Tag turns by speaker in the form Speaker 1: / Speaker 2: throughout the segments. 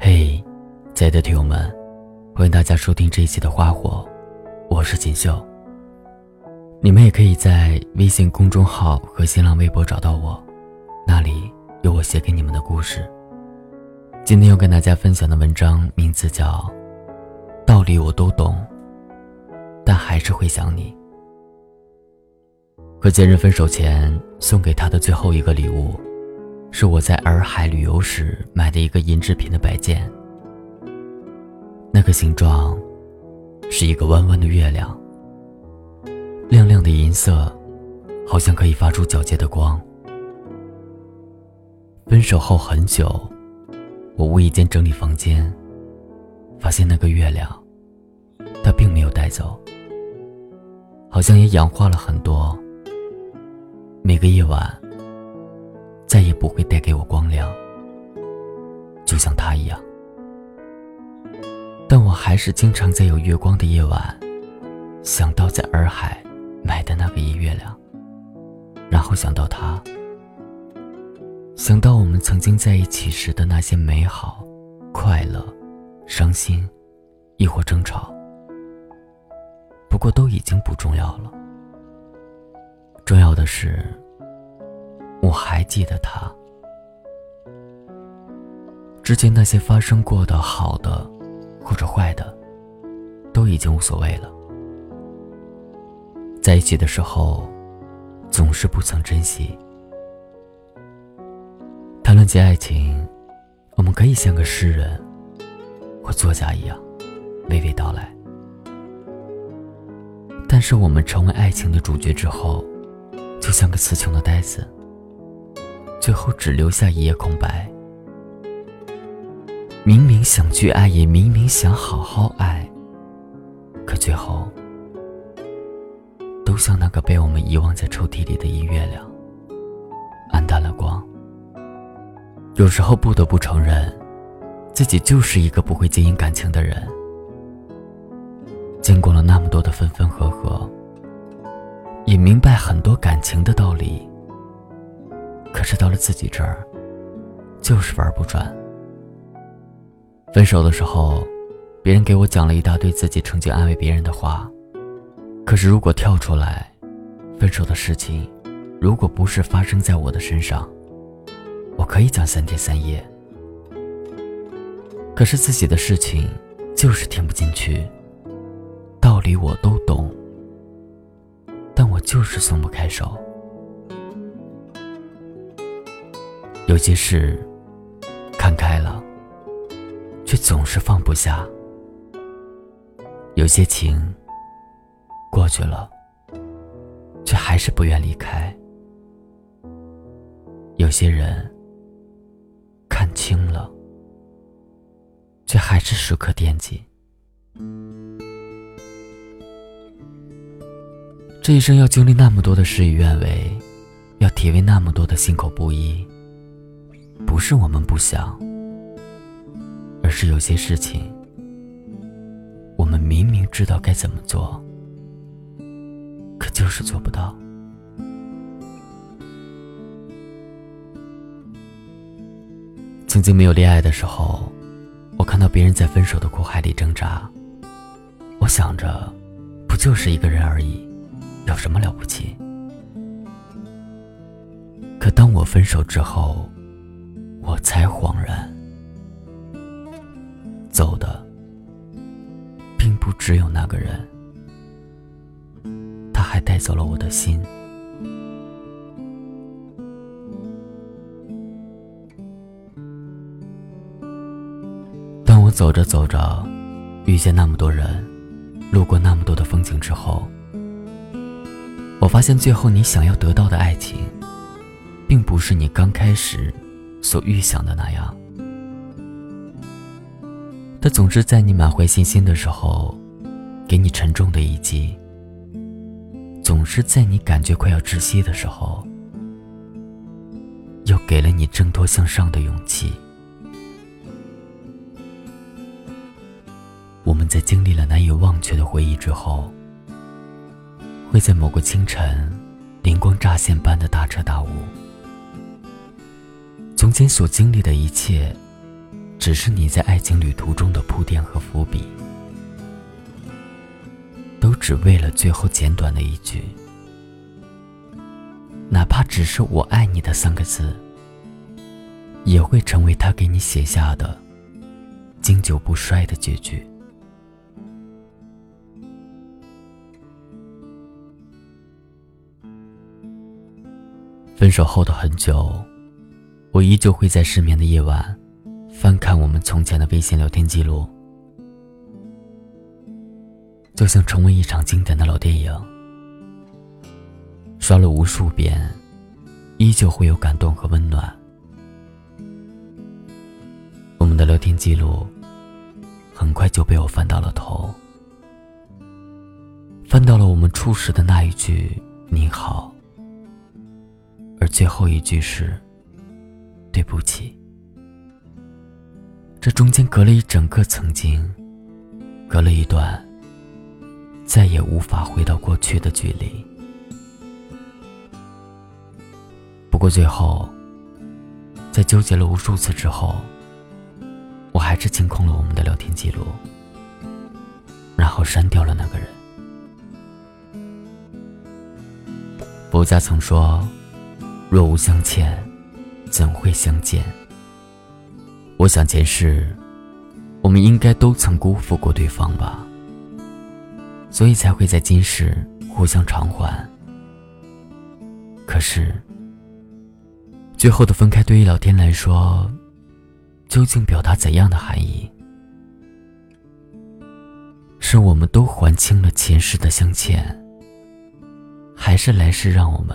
Speaker 1: 嘿亲爱的听友们欢迎大家收听这一期的花火我是锦绣。你们也可以在微信公众号和新浪微博找到我那里有我写给你们的故事。今天要跟大家分享的文章名字叫道理我都懂但还是会想你。和前任分手前送给他的最后一个礼物是我在洱海旅游时买的一个银制品的摆件。那个形状，是一个弯弯的月亮，亮亮的银色，好像可以发出皎洁的光。分手后很久，我无意间整理房间，发现那个月亮，它并没有带走，好像也氧化了很多。每个夜晚，再也不会带给我光亮，就像他一样。但我还是经常在有月光的夜晚，想到在洱海买的那个银月亮，然后想到他，想到我们曾经在一起时的那些美好、快乐、伤心，亦或争吵。不过都已经不重要了，重要的是，我还记得他，之前那些发生过的好的。或者坏的，都已经无所谓了。在一起的时候，总是不曾珍惜。谈论起爱情，我们可以像个诗人或作家一样，娓娓道来。但是我们成为爱情的主角之后，就像个词穷的呆子，最后只留下一页空白。明明想去爱，也明明想好好爱，可最后，都像那个被我们遗忘在抽屉里的银月亮，暗淡了光。有时候不得不承认，自己就是一个不会经营感情的人。经过了那么多的分分合合，也明白很多感情的道理，可是到了自己这儿，就是玩不转。分手的时候，别人给我讲了一大堆自己曾经安慰别人的话。可是如果跳出来，分手的事情，如果不是发生在我的身上，我可以讲三天三夜。可是自己的事情，就是听不进去。道理我都懂，但我就是松不开手。有些事，看开了。却总是放不下，有些情过去了，却还是不愿离开；有些人看清了，却还是时刻惦记。这一生要经历那么多的事与愿违，要体味那么多的心口不一，不是我们不想。而是有些事情，我们明明知道该怎么做，可就是做不到。曾经没有恋爱的时候，我看到别人在分手的苦海里挣扎，我想着，不就是一个人而已，有什么了不起？可当我分手之后，我才恍然。走的，并不只有那个人，他还带走了我的心。当我走着走着，遇见那么多人，路过那么多的风景之后，我发现最后你想要得到的爱情，并不是你刚开始所预想的那样。他总是在你满怀信心的时候，给你沉重的一击；总是在你感觉快要窒息的时候，又给了你挣脱向上的勇气。我们在经历了难以忘却的回忆之后，会在某个清晨，灵光乍现般的大彻大悟：从前所经历的一切。只是你在爱情旅途中的铺垫和伏笔，都只为了最后简短的一句，哪怕只是“我爱你”的三个字，也会成为他给你写下的经久不衰的结局。分手后的很久，我依旧会在失眠的夜晚，翻看我们从前的微信聊天记录，就像重温一场经典的老电影。刷了无数遍，依旧会有感动和温暖。我们的聊天记录，很快就被我翻到了头，翻到了我们初识的那一句“你好”。而最后一句是“对不起”，这中间隔了一整个曾经，隔了一段再也无法回到过去的距离。不过最后，在纠结了无数次之后，我还是清空了我们的聊天记录，然后删掉了那个人。佛家曾说。若无相欠，怎会相见？我想前世，我们应该都曾辜负过对方吧，所以才会在今世互相偿还。可是，最后的分开对于老天来说，究竟表达怎样的含义？是我们都还清了前世的相欠，还是来世让我们？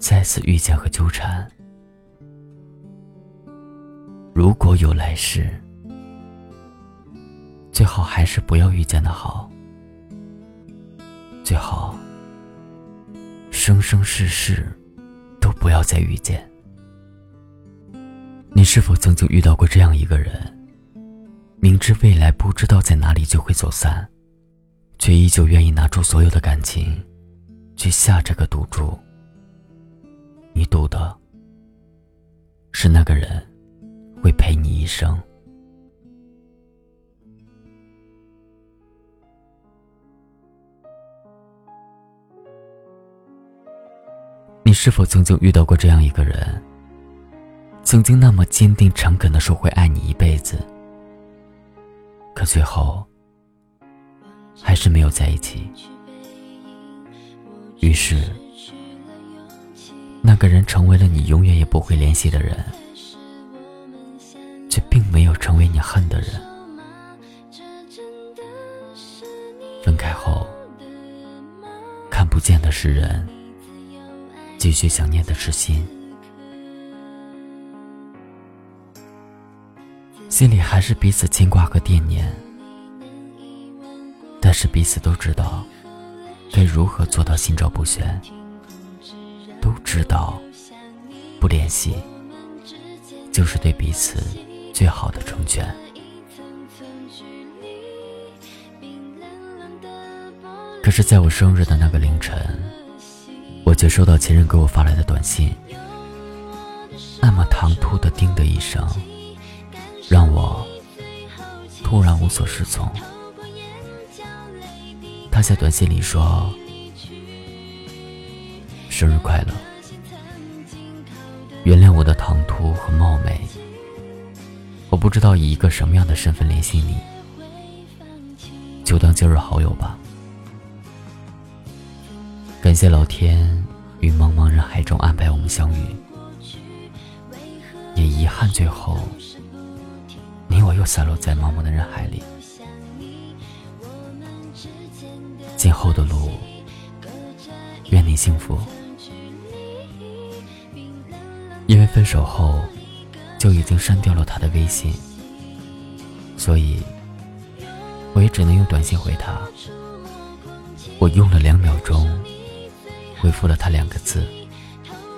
Speaker 1: 再次遇见和纠缠，如果有来世，最好还是不要遇见的好。最好，生生世世都不要再遇见。你是否曾经遇到过这样一个人？明知未来不知道在哪里就会走散，却依旧愿意拿出所有的感情，去下这个赌注。你赌的是那个人会陪你一生。你是否曾经遇到过这样一个人？曾经那么坚定诚恳的说会爱你一辈子，可最后还是没有在一起。于是。那个人成为了你永远也不会联系的人，却并没有成为你恨的人。分开后，看不见的是人，继续想念的是心，心里还是彼此牵挂和惦念，但是彼此都知道该如何做到心照不宣。都知道，不联系就是对彼此最好的成全。可是，在我生日的那个凌晨，我却收到前任给我发来的短信，那么唐突的“叮”的一声，让我突然无所适从。他在短信里说。生日快乐！原谅我的唐突和冒昧，不知道以一个什么样的身份联系你，就当今日好友吧。感谢老天于茫茫人海中安排我们相遇，也遗憾最后你我又散落在茫茫的人海里。今后的路，愿你幸福。因为分手后就已经删掉了他的微信，所以我也只能用短信回他。我用了两秒钟回复了他两个字：“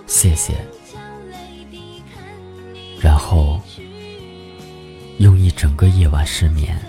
Speaker 1: 谢谢。”然后用一整个夜晚失眠。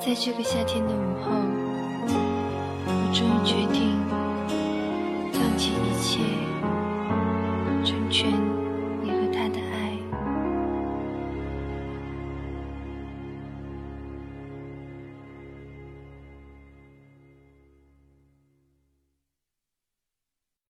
Speaker 2: 在
Speaker 3: 这个夏天的午后我终于决定
Speaker 2: 放弃一切成全你